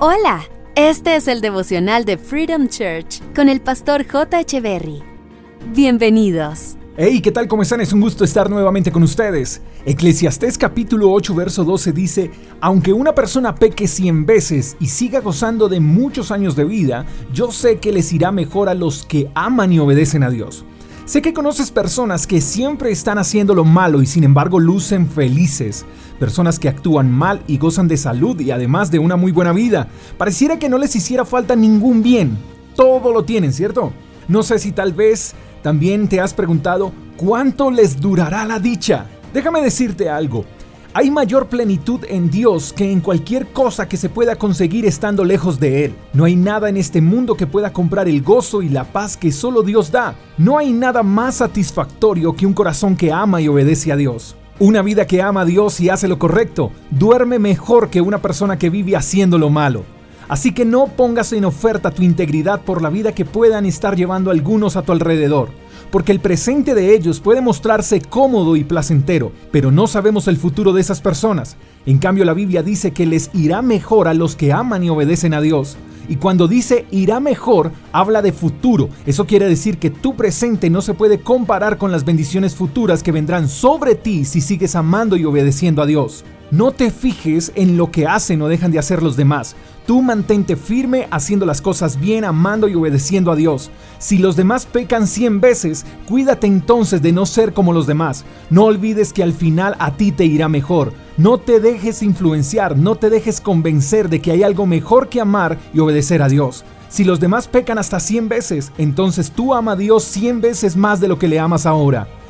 Hola, este es el devocional de Freedom Church con el pastor J. Echeverry. Bienvenidos. Hey, ¿qué tal? ¿Cómo están? Es un gusto estar nuevamente con ustedes. Eclesiastés capítulo 8, verso 12 dice, Aunque una persona peque cien veces y siga gozando de muchos años de vida, yo sé que les irá mejor a los que aman y obedecen a Dios. Sé que conoces personas que siempre están haciendo lo malo y sin embargo lucen felices. Personas que actúan mal y gozan de salud y además de una muy buena vida. Pareciera que no les hiciera falta ningún bien. Todo lo tienen, ¿cierto? No sé si tal vez también te has preguntado cuánto les durará la dicha. Déjame decirte algo. Hay mayor plenitud en Dios que en cualquier cosa que se pueda conseguir estando lejos de Él. No hay nada en este mundo que pueda comprar el gozo y la paz que solo Dios da. No hay nada más satisfactorio que un corazón que ama y obedece a Dios. Una vida que ama a Dios y hace lo correcto duerme mejor que una persona que vive haciendo lo malo. Así que no pongas en oferta tu integridad por la vida que puedan estar llevando algunos a tu alrededor porque el presente de ellos puede mostrarse cómodo y placentero, pero no sabemos el futuro de esas personas. En cambio, la Biblia dice que les irá mejor a los que aman y obedecen a Dios. Y cuando dice irá mejor, habla de futuro. Eso quiere decir que tu presente no se puede comparar con las bendiciones futuras que vendrán sobre ti si sigues amando y obedeciendo a Dios. No te fijes en lo que hacen o dejan de hacer los demás. Tú mantente firme haciendo las cosas bien, amando y obedeciendo a Dios. Si los demás pecan cien veces, cuídate entonces de no ser como los demás. No olvides que al final a ti te irá mejor. No te dejes influenciar, no te dejes convencer de que hay algo mejor que amar y obedecer a Dios. Si los demás pecan hasta cien veces, entonces tú ama a Dios cien veces más de lo que le amas ahora.